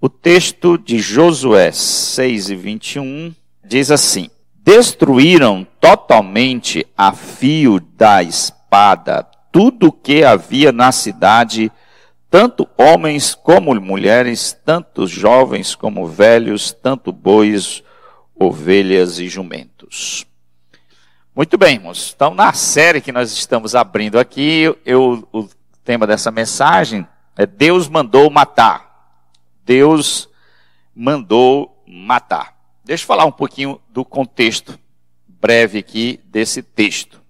O texto de Josué 6 e 21 diz assim: Destruíram totalmente a fio da espada tudo o que havia na cidade, tanto homens como mulheres, tanto jovens como velhos, tanto bois, ovelhas e jumentos. Muito bem, irmãos. Então, na série que nós estamos abrindo aqui, eu, o tema dessa mensagem é Deus mandou matar. Deus mandou matar. Deixa eu falar um pouquinho do contexto breve aqui desse texto.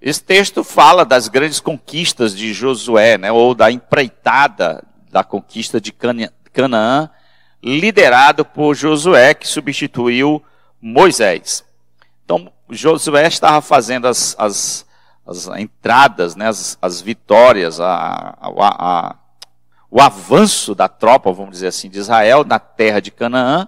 Esse texto fala das grandes conquistas de Josué, né, ou da empreitada da conquista de Canaã, liderado por Josué, que substituiu Moisés. Então, Josué estava fazendo as, as, as entradas, né, as, as vitórias, a, a, a, o avanço da tropa, vamos dizer assim, de Israel na terra de Canaã,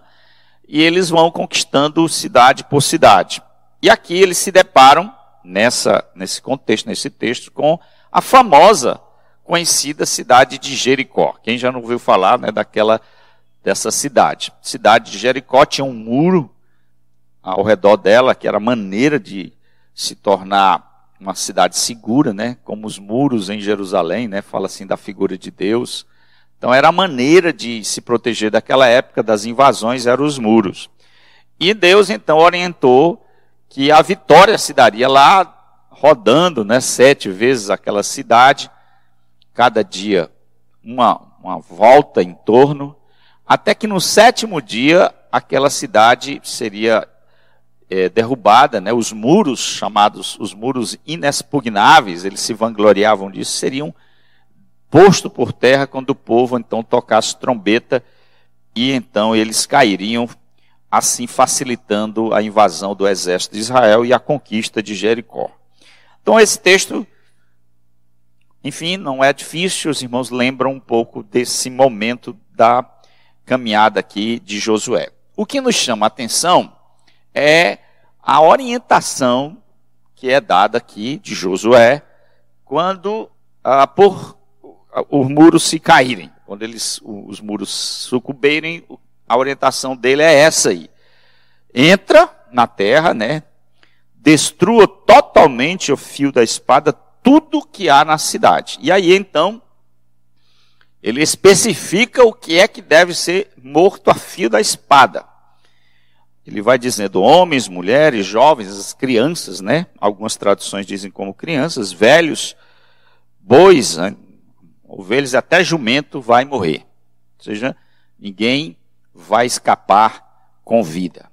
e eles vão conquistando cidade por cidade. E aqui eles se deparam, nessa, nesse contexto, nesse texto, com a famosa, conhecida cidade de Jericó. Quem já não ouviu falar né, daquela, dessa cidade? Cidade de Jericó tinha um muro ao redor dela, que era maneira de se tornar uma cidade segura, né? Como os muros em Jerusalém, né? Fala assim da figura de Deus. Então era a maneira de se proteger daquela época das invasões eram os muros. E Deus então orientou que a vitória se daria lá rodando, né? Sete vezes aquela cidade, cada dia uma uma volta em torno, até que no sétimo dia aquela cidade seria é, derrubada, né, os muros chamados os muros inexpugnáveis, eles se vangloriavam disso, seriam postos por terra quando o povo então tocasse trombeta e então eles cairiam, assim facilitando a invasão do exército de Israel e a conquista de Jericó. Então esse texto, enfim, não é difícil, os irmãos lembram um pouco desse momento da caminhada aqui de Josué. O que nos chama a atenção é a orientação que é dada aqui de Josué quando ah, por os muros se caírem, quando eles os muros sucumbirem, a orientação dele é essa aí. Entra na terra, né? Destrua totalmente o fio da espada tudo que há na cidade. E aí então ele especifica o que é que deve ser morto a fio da espada. Ele vai dizendo homens, mulheres, jovens, as crianças, né? Algumas traduções dizem como crianças, velhos, bois, né? Ovelhas, até jumento vai morrer. Ou seja, ninguém vai escapar com vida.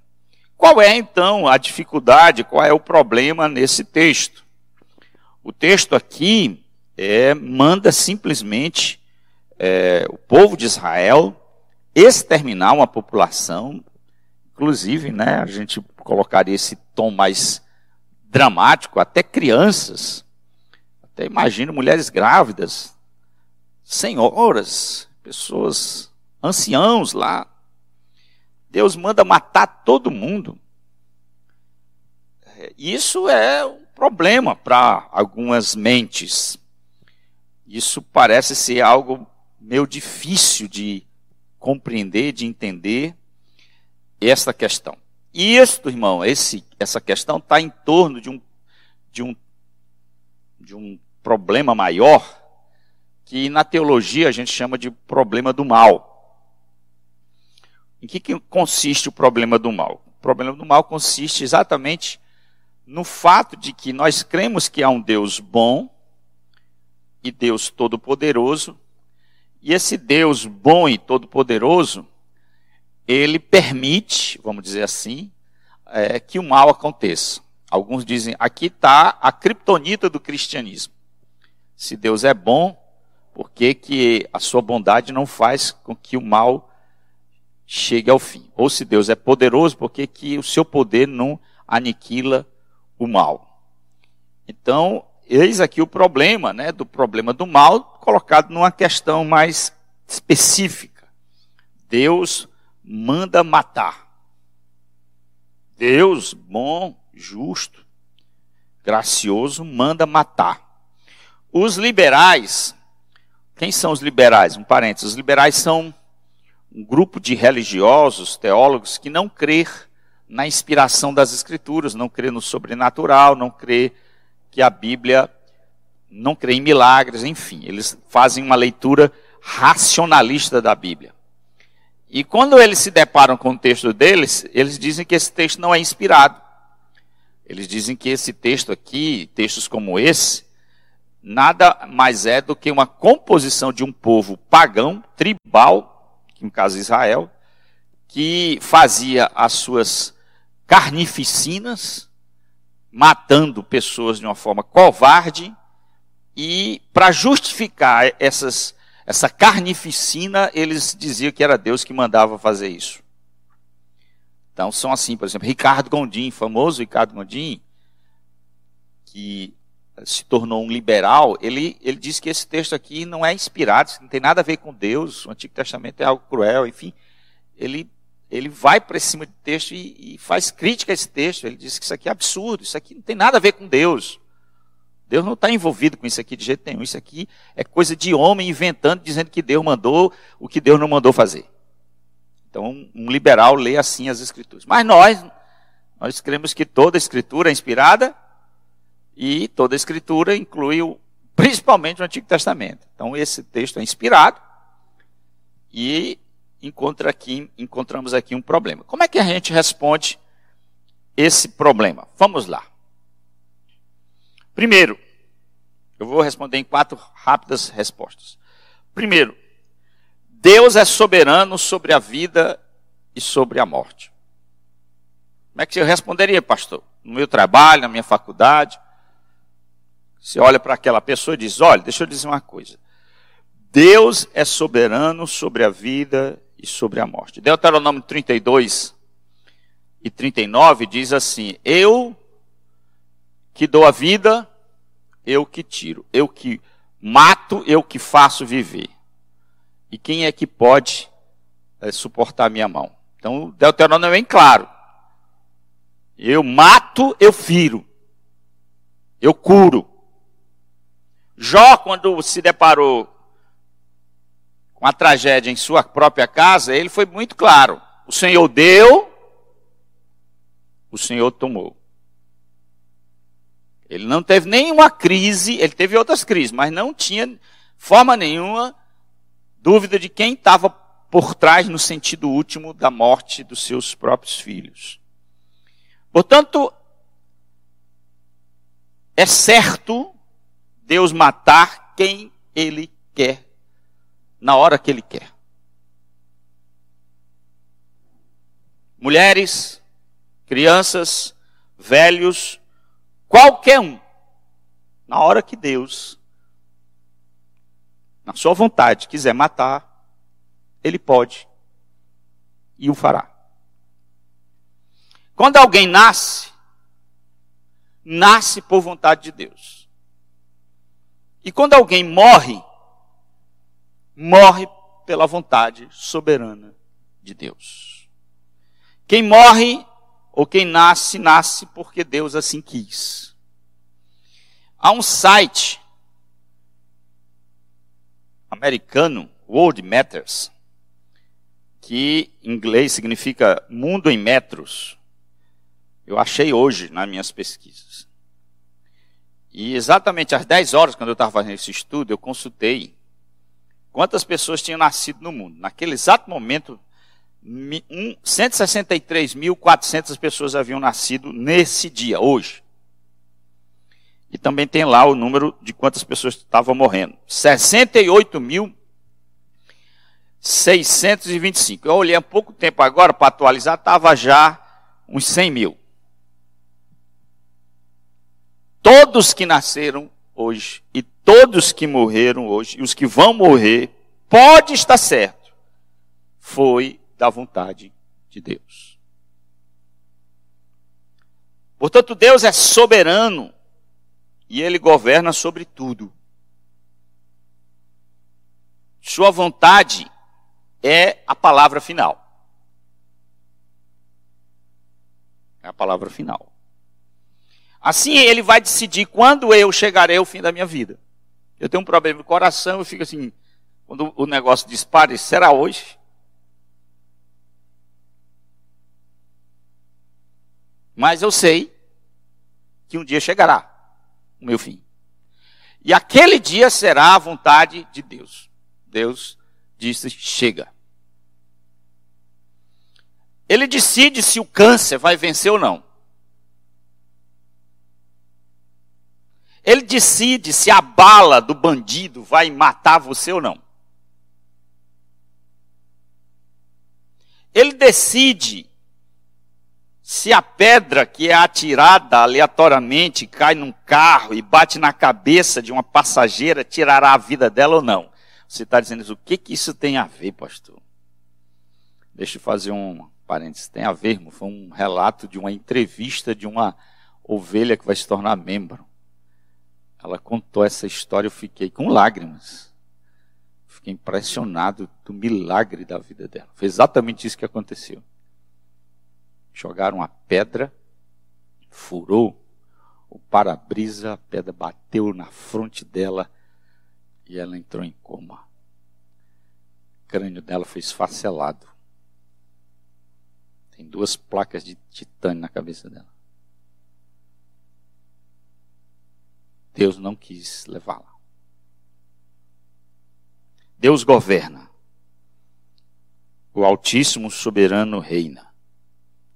Qual é então a dificuldade, qual é o problema nesse texto? O texto aqui é, manda simplesmente é, o povo de Israel exterminar uma população Inclusive, né, a gente colocaria esse tom mais dramático, até crianças, até imagino mulheres grávidas, senhoras, pessoas, anciãos lá. Deus manda matar todo mundo. Isso é um problema para algumas mentes. Isso parece ser algo meio difícil de compreender, de entender esta questão. E isto, irmão, esse, essa questão está em torno de um, de, um, de um problema maior que na teologia a gente chama de problema do mal. Em que, que consiste o problema do mal? O problema do mal consiste exatamente no fato de que nós cremos que há um Deus bom e Deus todo-poderoso, e esse Deus bom e todo-poderoso ele permite, vamos dizer assim, é, que o mal aconteça. Alguns dizem, aqui está a criptonita do cristianismo. Se Deus é bom, por que, que a sua bondade não faz com que o mal chegue ao fim? Ou se Deus é poderoso, por que, que o seu poder não aniquila o mal? Então, eis aqui o problema, né, do problema do mal, colocado numa questão mais específica. Deus manda matar. Deus, bom, justo, gracioso, manda matar. Os liberais, quem são os liberais? Um parênteses, os liberais são um grupo de religiosos, teólogos, que não crê na inspiração das Escrituras, não crê no sobrenatural, não crê que a Bíblia não crê em milagres, enfim, eles fazem uma leitura racionalista da Bíblia. E quando eles se deparam com o texto deles, eles dizem que esse texto não é inspirado. Eles dizem que esse texto aqui, textos como esse, nada mais é do que uma composição de um povo pagão, tribal, no caso Israel, que fazia as suas carnificinas, matando pessoas de uma forma covarde, e para justificar essas, essa carnificina, eles diziam que era Deus que mandava fazer isso. Então são assim, por exemplo, Ricardo Gondim, famoso Ricardo Gondim, que se tornou um liberal, ele, ele disse que esse texto aqui não é inspirado, não tem nada a ver com Deus, o Antigo Testamento é algo cruel, enfim. Ele, ele vai para cima do texto e, e, faz crítica a esse texto. Ele diz que isso aqui é absurdo, isso aqui não tem nada a ver com Deus. Deus não está envolvido com isso aqui de jeito nenhum. Isso aqui é coisa de homem inventando, dizendo que Deus mandou o que Deus não mandou fazer. Então, um liberal lê assim as Escrituras. Mas nós, nós cremos que toda Escritura é inspirada e toda a Escritura inclui o, principalmente o Antigo Testamento. Então, esse texto é inspirado e encontra aqui, encontramos aqui um problema. Como é que a gente responde esse problema? Vamos lá. Primeiro, eu vou responder em quatro rápidas respostas. Primeiro, Deus é soberano sobre a vida e sobre a morte. Como é que eu responderia, pastor? No meu trabalho, na minha faculdade. Você olha para aquela pessoa e diz: Olha, deixa eu dizer uma coisa. Deus é soberano sobre a vida e sobre a morte. Deuteronômio 32 e 39 diz assim: Eu que dou a vida, eu que tiro. Eu que mato, eu que faço viver. E quem é que pode é, suportar a minha mão? Então, Deuteronômio é bem claro. Eu mato, eu firo. Eu curo. Jó, quando se deparou com a tragédia em sua própria casa, ele foi muito claro. O Senhor deu, o Senhor tomou. Ele não teve nenhuma crise, ele teve outras crises, mas não tinha forma nenhuma dúvida de quem estava por trás no sentido último da morte dos seus próprios filhos. Portanto, é certo Deus matar quem ele quer, na hora que ele quer. Mulheres, crianças, velhos, Qualquer um. Na hora que Deus, na sua vontade, quiser matar, ele pode e o fará. Quando alguém nasce, nasce por vontade de Deus. E quando alguém morre, morre pela vontade soberana de Deus. Quem morre ou quem nasce, nasce porque Deus assim quis. Há um site americano, World Matters, que em inglês significa mundo em metros. Eu achei hoje nas minhas pesquisas. E exatamente às 10 horas, quando eu estava fazendo esse estudo, eu consultei quantas pessoas tinham nascido no mundo. Naquele exato momento, 163.400 pessoas haviam nascido nesse dia, hoje. E também tem lá o número de quantas pessoas estavam morrendo. 68.625. Eu olhei há pouco tempo agora para atualizar, estava já uns 100 mil. Todos que nasceram hoje e todos que morreram hoje e os que vão morrer, pode estar certo, foi da vontade de Deus. Portanto, Deus é soberano e ele governa sobre tudo. Sua vontade é a palavra final. É a palavra final. Assim ele vai decidir quando eu chegarei ao fim da minha vida. Eu tenho um problema de coração, eu fico assim, quando o negócio dispara, será hoje? Mas eu sei que um dia chegará o meu fim. E aquele dia será a vontade de Deus. Deus disse: chega. Ele decide se o câncer vai vencer ou não. Ele decide se a bala do bandido vai matar você ou não. Ele decide se a pedra que é atirada aleatoriamente cai num carro e bate na cabeça de uma passageira, tirará a vida dela ou não. Você está dizendo isso, o que, que isso tem a ver, pastor? Deixa eu fazer um parênteses. Tem a ver, irmão, foi um relato de uma entrevista de uma ovelha que vai se tornar membro. Ela contou essa história, eu fiquei com lágrimas. Fiquei impressionado do milagre da vida dela. Foi exatamente isso que aconteceu jogaram a pedra, furou o para-brisa, a pedra bateu na fronte dela e ela entrou em coma. O crânio dela foi esfacelado. Tem duas placas de titânio na cabeça dela. Deus não quis levá-la. Deus governa. O Altíssimo Soberano reina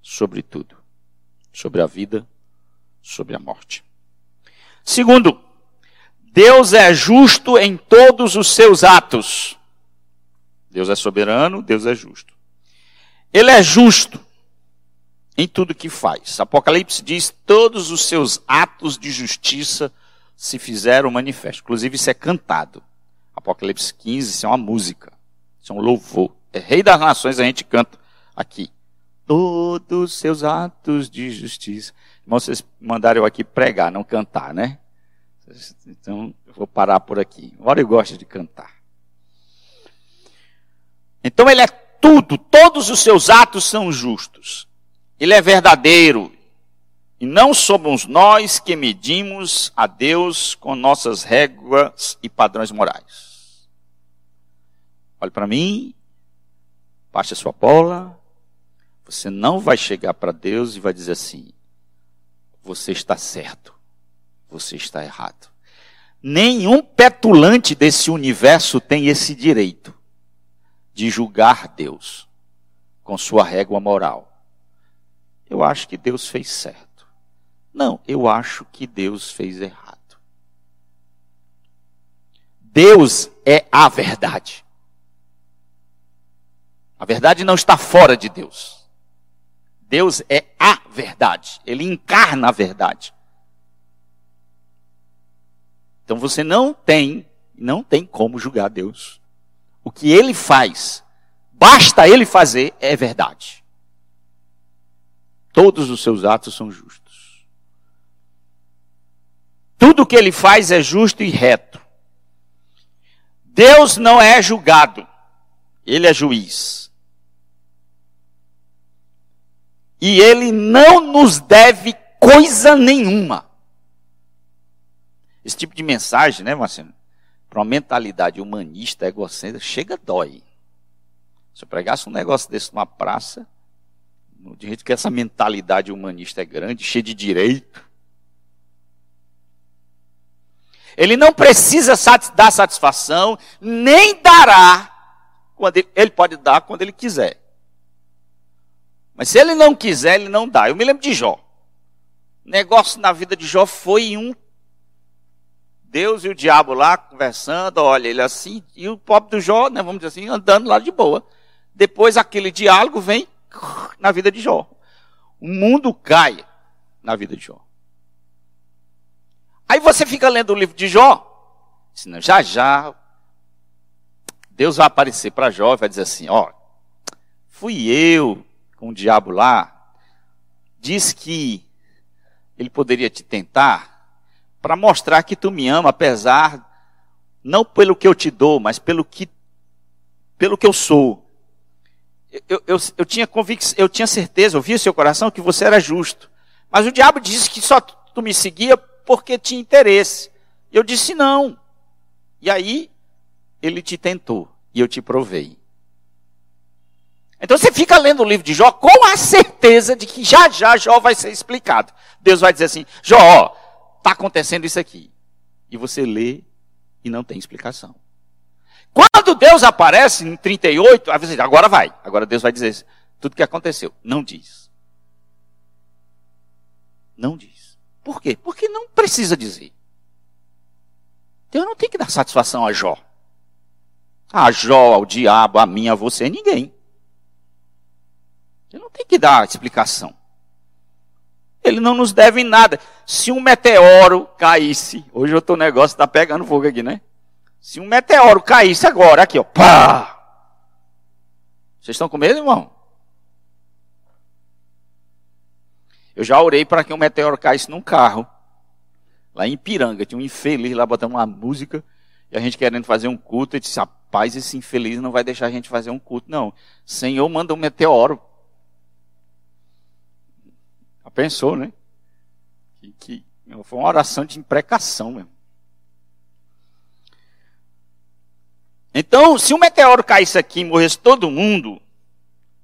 sobre tudo, sobre a vida, sobre a morte. Segundo, Deus é justo em todos os seus atos. Deus é soberano, Deus é justo. Ele é justo em tudo que faz. Apocalipse diz: todos os seus atos de justiça se fizeram manifestos. Inclusive, isso é cantado. Apocalipse 15, isso é uma música. Isso é um louvor. É Rei das Nações, a gente canta aqui todos seus atos de justiça. Irmãos, vocês mandaram eu aqui pregar, não cantar, né? Então, eu vou parar por aqui. Agora eu gosto de cantar. Então, ele é tudo, todos os seus atos são justos. Ele é verdadeiro. E não somos nós que medimos a Deus com nossas réguas e padrões morais. Olhe para mim, passe a sua bola, você não vai chegar para Deus e vai dizer assim: você está certo, você está errado. Nenhum petulante desse universo tem esse direito de julgar Deus com sua régua moral. Eu acho que Deus fez certo. Não, eu acho que Deus fez errado. Deus é a verdade. A verdade não está fora de Deus. Deus é a verdade. Ele encarna a verdade. Então você não tem, não tem como julgar Deus. O que ele faz, basta ele fazer, é verdade. Todos os seus atos são justos. Tudo que ele faz é justo e reto. Deus não é julgado, ele é juiz. e ele não nos deve coisa nenhuma. Esse tipo de mensagem, né, Marcelo? Para uma mentalidade humanista, egocêntrica, chega dói. Se eu pregasse um negócio desse numa praça, de jeito que essa mentalidade humanista é grande, cheia de direito. Ele não precisa dar satisfação, nem dará quando ele, ele pode dar quando ele quiser. Mas se ele não quiser, ele não dá. Eu me lembro de Jó. O negócio na vida de Jó foi um. Deus e o diabo lá conversando, olha, ele assim, e o pobre do Jó, né, vamos dizer assim, andando lá de boa. Depois aquele diálogo vem na vida de Jó. O mundo cai na vida de Jó. Aí você fica lendo o livro de Jó, já já Deus vai aparecer para Jó e vai dizer assim: ó, fui eu com o diabo lá, diz que ele poderia te tentar para mostrar que tu me ama, apesar, não pelo que eu te dou, mas pelo que, pelo que eu sou. Eu, eu, eu tinha convicção, eu tinha certeza, eu via seu coração que você era justo. Mas o diabo disse que só tu me seguia porque tinha interesse. Eu disse não. E aí, ele te tentou e eu te provei. Então você fica lendo o livro de Jó com a certeza de que já já Jó vai ser explicado. Deus vai dizer assim: Jó, está acontecendo isso aqui. E você lê e não tem explicação. Quando Deus aparece em 38, aí você diz, agora vai. Agora Deus vai dizer tudo que aconteceu. Não diz. Não diz. Por quê? Porque não precisa dizer. Deus não tem que dar satisfação a Jó. A Jó, ao diabo, a mim, a você, ninguém. Ele não tem que dar explicação. Ele não nos deve nada. Se um meteoro caísse, hoje o teu negócio está pegando fogo aqui, né? Se um meteoro caísse agora, aqui, ó, pá! Vocês estão com medo, irmão? Eu já orei para que um meteoro caísse num carro. Lá em Piranga, tinha um infeliz lá botando uma música e a gente querendo fazer um culto. E disse: Rapaz, esse infeliz não vai deixar a gente fazer um culto, não. Senhor, manda um meteoro. Já pensou, né? Que, que foi uma oração de imprecação mesmo. Então, se um meteoro caísse aqui e morresse todo mundo,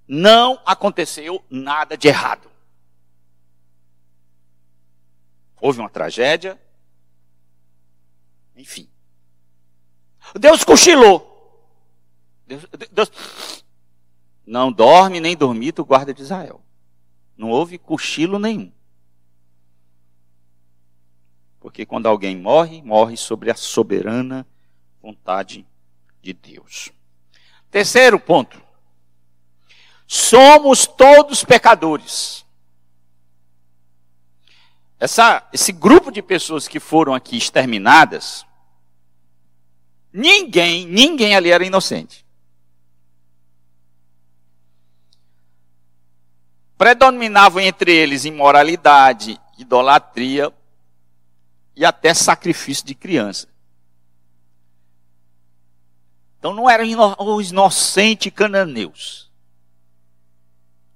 não aconteceu nada de errado. Houve uma tragédia. Enfim. Deus cochilou. Deus, Deus não dorme nem dormita o guarda de Israel. Não houve cochilo nenhum. Porque quando alguém morre, morre sobre a soberana vontade de Deus. Terceiro ponto. Somos todos pecadores. Essa, esse grupo de pessoas que foram aqui exterminadas, ninguém, ninguém ali era inocente. Predominavam entre eles imoralidade, idolatria e até sacrifício de criança. Então não eram os inocentes cananeus.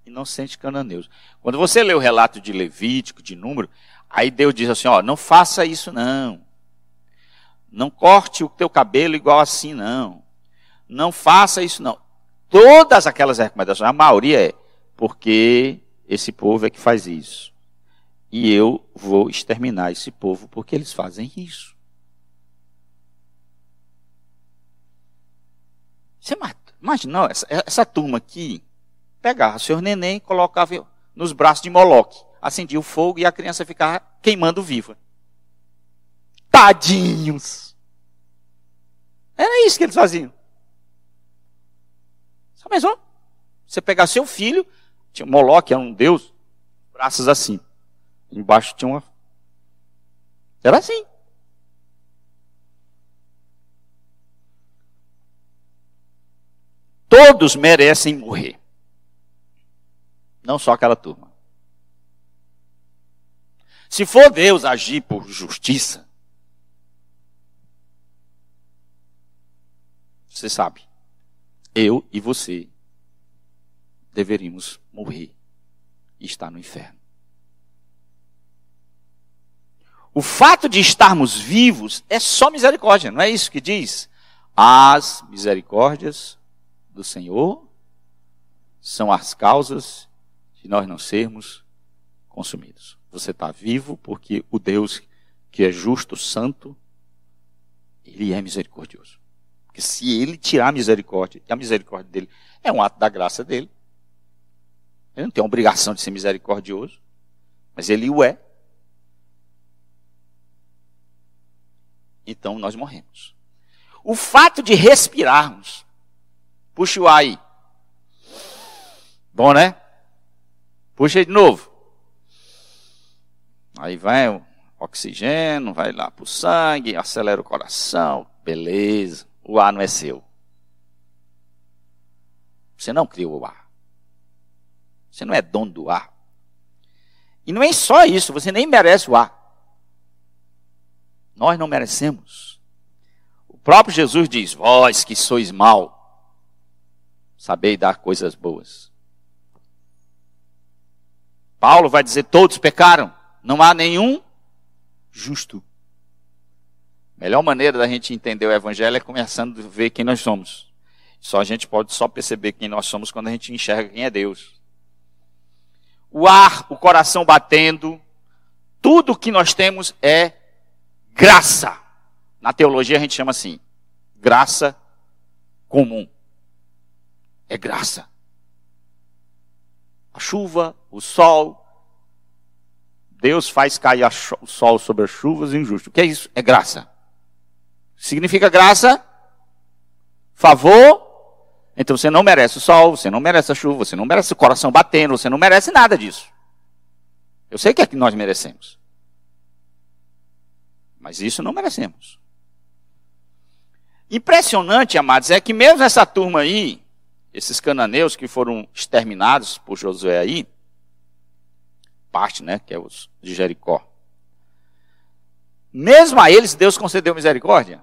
Inocentes cananeus. Quando você lê o relato de Levítico, de número, aí Deus diz assim: ó, não faça isso não. Não corte o teu cabelo igual assim não. Não faça isso não. Todas aquelas recomendações, a maioria é porque esse povo é que faz isso. E eu vou exterminar esse povo porque eles fazem isso. Você imagina, essa, essa turma aqui pegava seu neném colocava nos braços de Moloque, acendia o fogo e a criança ficava queimando viva. Tadinhos! Era isso que eles faziam. Só mesmo? Você pegar seu filho, tinha Moloque, era um deus, braços assim. Embaixo tinha uma. Era assim. Todos merecem morrer. Não só aquela turma. Se for Deus agir por justiça, você sabe, eu e você deveríamos morrer e estar no inferno. O fato de estarmos vivos é só misericórdia, não é isso que diz? As misericórdias do Senhor são as causas de nós não sermos consumidos. Você está vivo porque o Deus que é justo, santo, ele é misericordioso. Porque se ele tirar a misericórdia, a misericórdia dele é um ato da graça dele, ele não tem a obrigação de ser misericordioso, mas ele o é. Então nós morremos. O fato de respirarmos Puxa o ar aí. Bom, né? Puxa de novo. Aí vai o oxigênio, vai lá para o sangue, acelera o coração. Beleza. O ar não é seu. Você não criou o ar. Você não é dono do ar. E não é só isso, você nem merece o ar. Nós não merecemos. O próprio Jesus diz: Vós que sois mal, Sabei dar coisas boas. Paulo vai dizer: todos pecaram, não há nenhum justo. Melhor maneira da gente entender o evangelho é começando a ver quem nós somos. Só a gente pode só perceber quem nós somos quando a gente enxerga quem é Deus. O ar, o coração batendo, tudo que nós temos é graça. Na teologia a gente chama assim, graça comum. É graça. A chuva, o sol, Deus faz cair o sol sobre as chuvas injustas. O que é isso? É graça. Significa graça, favor. Então você não merece o sol, você não merece a chuva, você não merece o coração batendo, você não merece nada disso. Eu sei que é que nós merecemos. Mas isso não merecemos. Impressionante, amados, é que mesmo essa turma aí, esses cananeus que foram exterminados por Josué aí, parte, né, que é os de Jericó. Mesmo a eles, Deus concedeu misericórdia.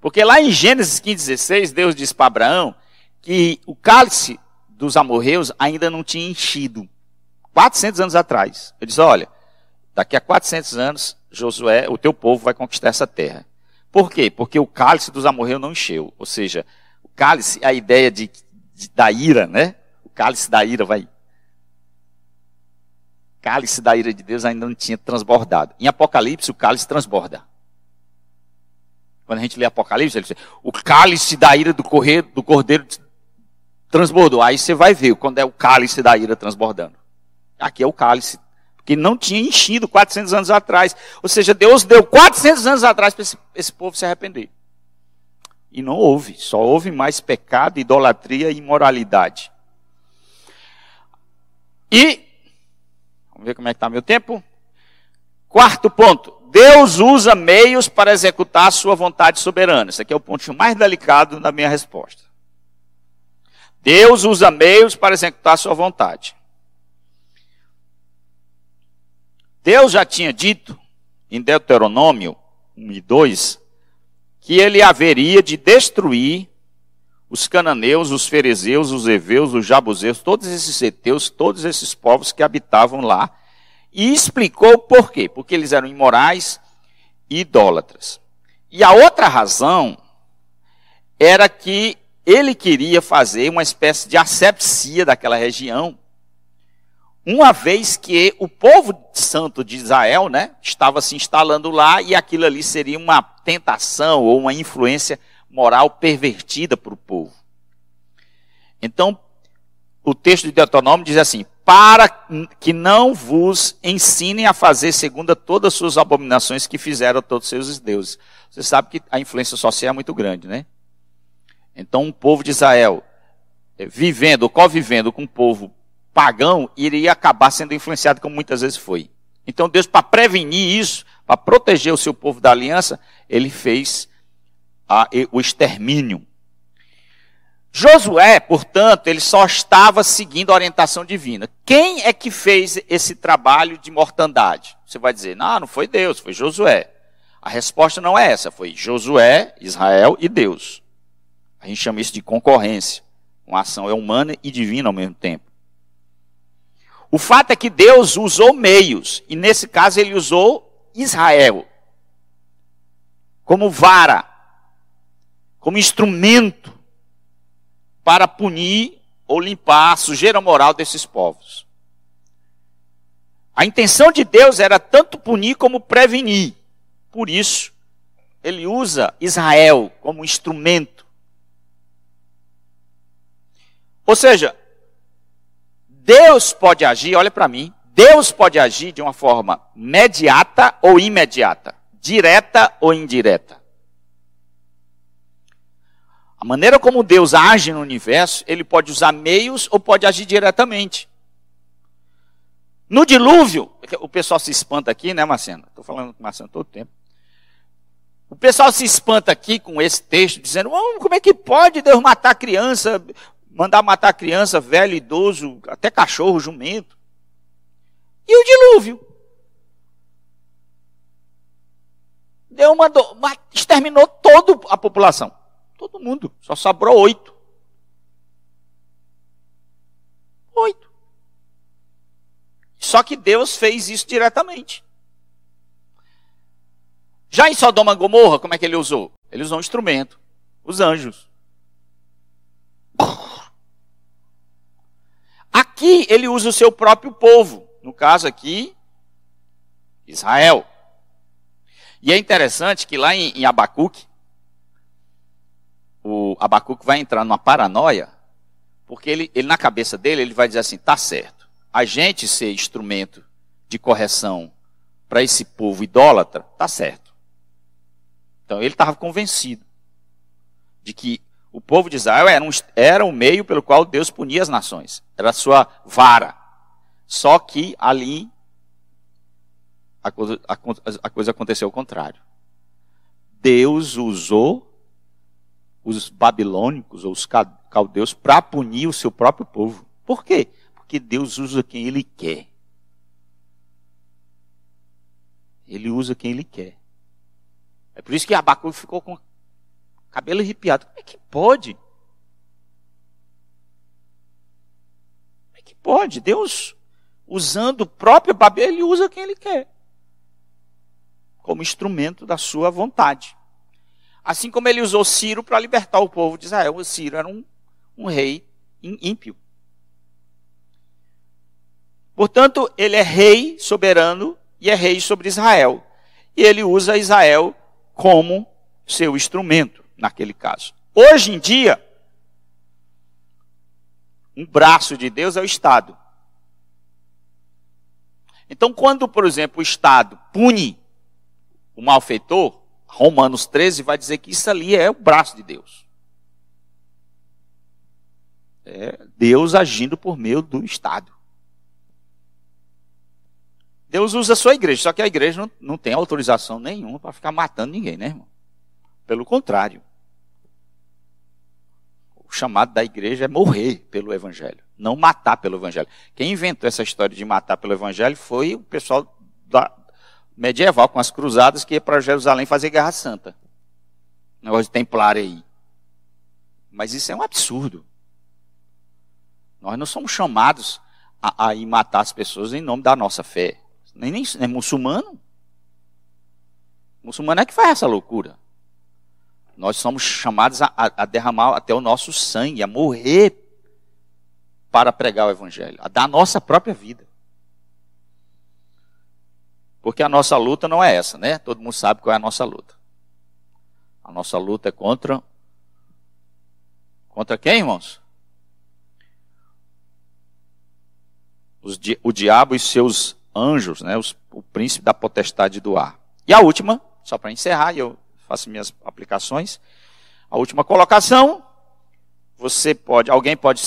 Porque lá em Gênesis 15, 16, Deus disse para Abraão que o cálice dos amorreus ainda não tinha enchido. 400 anos atrás. Ele disse, olha, daqui a 400 anos, Josué, o teu povo vai conquistar essa terra. Por quê? Porque o cálice dos amorreus não encheu. Ou seja, o cálice, a ideia de, de da ira, né? O cálice da ira vai cálice da ira de Deus ainda não tinha transbordado. Em Apocalipse, o cálice transborda. Quando a gente lê Apocalipse, ele diz, o cálice da ira do, correio, do cordeiro transbordou. Aí você vai ver quando é o cálice da ira transbordando. Aqui é o cálice, que não tinha enchido 400 anos atrás. Ou seja, Deus deu 400 anos atrás para esse, esse povo se arrepender. E não houve, só houve mais pecado, idolatria e imoralidade. E Vamos ver como é que está meu tempo. Quarto ponto. Deus usa meios para executar a sua vontade soberana. Esse aqui é o ponto mais delicado da minha resposta. Deus usa meios para executar a sua vontade. Deus já tinha dito em Deuteronômio 1 e 2 que ele haveria de destruir os cananeus, os ferezeus, os heveus, os jabuseus, todos esses heteus, todos esses povos que habitavam lá, e explicou por quê? Porque eles eram imorais e idólatras. E a outra razão era que ele queria fazer uma espécie de asepsia daquela região, uma vez que o povo santo de Israel, né, estava se instalando lá e aquilo ali seria uma tentação ou uma influência moral pervertida para o povo. Então, o texto de Deuteronômio diz assim: para que não vos ensinem a fazer segundo todas as suas abominações que fizeram a todos os seus deuses. Você sabe que a influência social é muito grande, né? Então, um povo de Israel, eh, vivendo, convivendo com um povo pagão, iria acabar sendo influenciado, como muitas vezes foi. Então, Deus, para prevenir isso, para proteger o seu povo da aliança, ele fez a, o extermínio. Josué, portanto, ele só estava seguindo a orientação divina. Quem é que fez esse trabalho de mortandade? Você vai dizer, não, não foi Deus, foi Josué. A resposta não é essa, foi Josué, Israel e Deus. A gente chama isso de concorrência. Uma ação é humana e divina ao mesmo tempo. O fato é que Deus usou meios, e nesse caso ele usou Israel como vara como instrumento para punir ou limpar a sujeira moral desses povos. A intenção de Deus era tanto punir como prevenir. Por isso, ele usa Israel como instrumento. Ou seja, Deus pode agir, olha para mim, Deus pode agir de uma forma mediata ou imediata, direta ou indireta. A maneira como Deus age no universo, ele pode usar meios ou pode agir diretamente. No dilúvio, o pessoal se espanta aqui, né, Marcena? Estou falando com o Marcena todo o tempo. O pessoal se espanta aqui com esse texto, dizendo: oh, como é que pode Deus matar criança, mandar matar criança, velho, idoso, até cachorro, jumento? E o dilúvio? Deus mandou, exterminou toda a população todo mundo. Só sobrou oito. Oito. Só que Deus fez isso diretamente. Já em Sodoma e Gomorra, como é que ele usou? Ele usou um instrumento, os anjos. Aqui ele usa o seu próprio povo, no caso aqui, Israel. E é interessante que lá em, Abacuque, o Abacuque vai entrar numa paranoia, porque ele, ele na cabeça dele ele vai dizer assim: tá certo, a gente ser instrumento de correção para esse povo idólatra, tá certo. Então ele estava convencido de que o povo de Israel era, um, era o meio pelo qual Deus punia as nações, era a sua vara. Só que ali a coisa, a, a coisa aconteceu ao contrário. Deus usou os babilônicos ou os caldeus para punir o seu próprio povo. Por quê? Porque Deus usa quem ele quer. Ele usa quem ele quer. É por isso que Abacu ficou com cabelo arrepiado. Como é que pode? Como é que pode? Deus, usando o próprio Babel, ele usa quem ele quer. Como instrumento da sua vontade. Assim como ele usou Ciro para libertar o povo de Israel. O Ciro era um, um rei ímpio. Portanto, ele é rei soberano e é rei sobre Israel. E ele usa Israel como seu instrumento, naquele caso. Hoje em dia, um braço de Deus é o Estado. Então, quando, por exemplo, o Estado pune o malfeitor, Romanos 13 vai dizer que isso ali é o braço de Deus. É Deus agindo por meio do Estado. Deus usa a sua igreja, só que a igreja não, não tem autorização nenhuma para ficar matando ninguém, né, irmão? Pelo contrário. O chamado da igreja é morrer pelo evangelho, não matar pelo evangelho. Quem inventou essa história de matar pelo evangelho foi o pessoal medieval, com as cruzadas, que ia para Jerusalém fazer guerra santa. Negócio de templário aí. Mas isso é um absurdo. Nós não somos chamados a, a ir matar as pessoas em nome da nossa fé. Nem, nem é muçulmano. Muçulmano é que faz essa loucura. Nós somos chamados a, a, a derramar até o nosso sangue, a morrer para pregar o Evangelho, a dar a nossa própria vida. Porque a nossa luta não é essa, né? Todo mundo sabe qual é a nossa luta. A nossa luta é contra. Contra quem, irmãos? Os, o diabo e seus anjos, né? Os, o príncipe da potestade do ar. E a última, só para encerrar, e eu faço minhas aplicações. A última colocação, você pode, alguém pode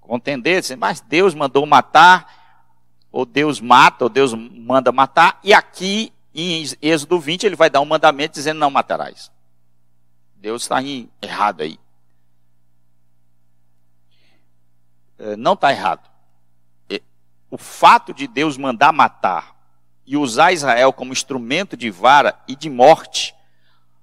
contender, dizer, mas Deus mandou matar ou Deus mata, ou Deus manda matar, e aqui em Êxodo 20 ele vai dar um mandamento dizendo não matarás. Deus está errado aí. É, não está errado. O fato de Deus mandar matar e usar Israel como instrumento de vara e de morte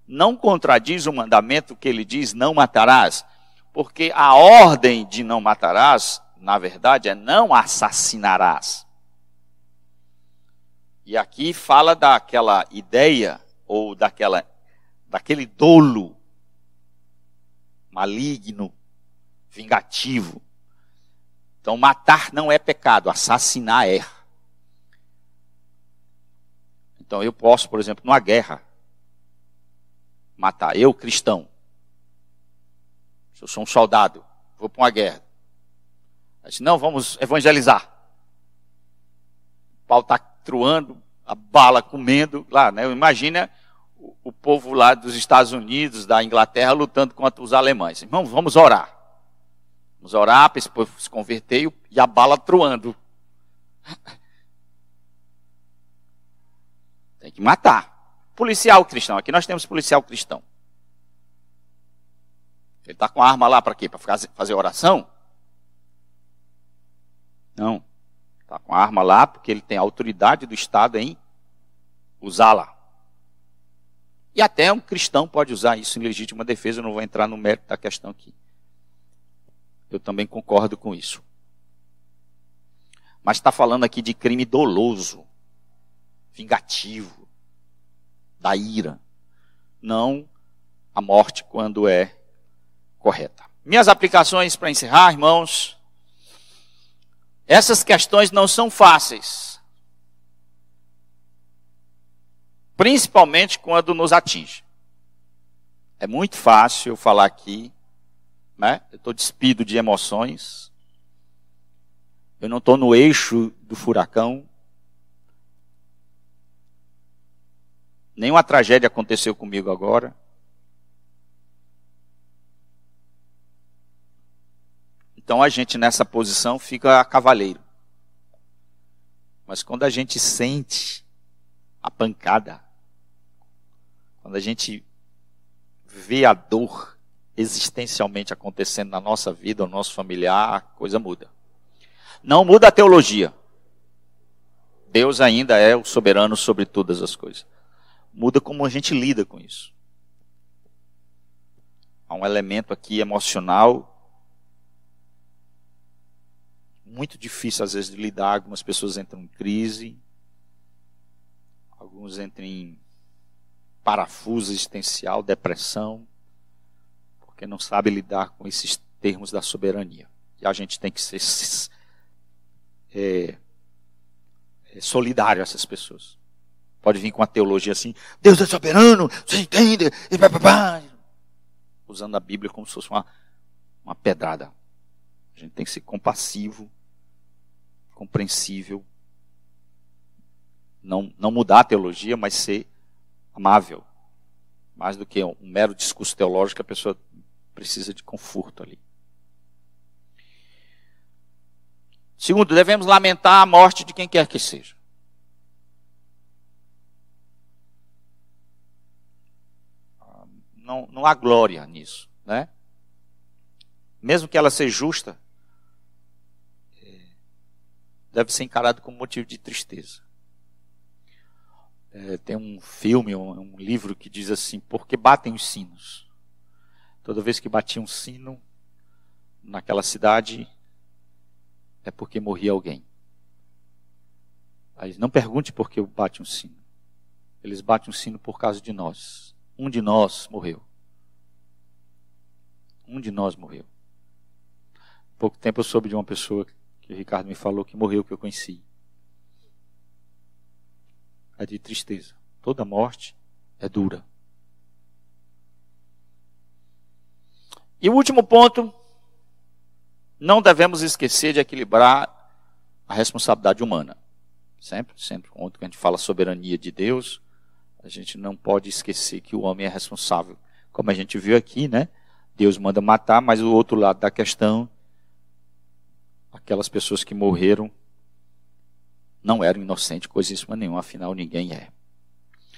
não contradiz o mandamento que ele diz não matarás, porque a ordem de não matarás, na verdade, é não assassinarás. E aqui fala daquela ideia ou daquela daquele dolo maligno, vingativo. Então matar não é pecado, assassinar é. Então eu posso, por exemplo, numa guerra matar eu cristão. Se eu sou um soldado, vou para uma guerra. Aí, não, vamos evangelizar. O pau está truando, a bala comendo lá, né? Imagina o, o povo lá dos Estados Unidos, da Inglaterra, lutando contra os alemães. Irmão, vamos orar. Vamos orar para esse povo se converter e a bala truando. Tem que matar. Policial cristão. Aqui nós temos policial cristão. Ele está com a arma lá para quê? Para fazer oração? Não. Está com a arma lá porque ele tem a autoridade do Estado em usá-la. E até um cristão pode usar isso em legítima defesa, eu não vou entrar no mérito da questão aqui. Eu também concordo com isso. Mas está falando aqui de crime doloso, vingativo, da ira. Não a morte quando é correta. Minhas aplicações para encerrar, irmãos. Essas questões não são fáceis. Principalmente quando nos atinge. É muito fácil eu falar aqui, né? Eu estou despido de emoções. Eu não estou no eixo do furacão. Nenhuma tragédia aconteceu comigo agora. Então a gente nessa posição fica cavaleiro. Mas quando a gente sente a pancada, quando a gente vê a dor existencialmente acontecendo na nossa vida, no nosso familiar, a coisa muda. Não muda a teologia. Deus ainda é o soberano sobre todas as coisas. Muda como a gente lida com isso. Há um elemento aqui emocional muito difícil às vezes de lidar. Algumas pessoas entram em crise, alguns entram em parafuso existencial, depressão, porque não sabe lidar com esses termos da soberania. E a gente tem que ser é, é, solidário a essas pessoas. Pode vir com a teologia assim, Deus é soberano, você entende? E pá, pá, pá. Usando a Bíblia como se fosse uma, uma pedrada. A gente tem que ser compassivo, compreensível, não, não mudar a teologia, mas ser amável. Mais do que um mero discurso teológico, a pessoa precisa de conforto ali. Segundo, devemos lamentar a morte de quem quer que seja. Não, não há glória nisso, né? Mesmo que ela seja justa, deve ser encarado como motivo de tristeza. É, tem um filme, um, um, livro que diz assim: Por que batem os sinos? Toda vez que batia um sino naquela cidade, é porque morria alguém. Aí não pergunte por que bate um sino. Eles batem um sino por causa de nós. Um de nós morreu. Um de nós morreu. Pouco tempo eu soube de uma pessoa que o Ricardo me falou que morreu, que eu conheci é de tristeza. Toda morte é dura. E o último ponto, não devemos esquecer de equilibrar a responsabilidade humana. Sempre, sempre, quando a gente fala soberania de Deus, a gente não pode esquecer que o homem é responsável. Como a gente viu aqui, né? Deus manda matar, mas o outro lado da questão, aquelas pessoas que morreram não eram inocentes, coisíssima nenhuma, afinal ninguém é.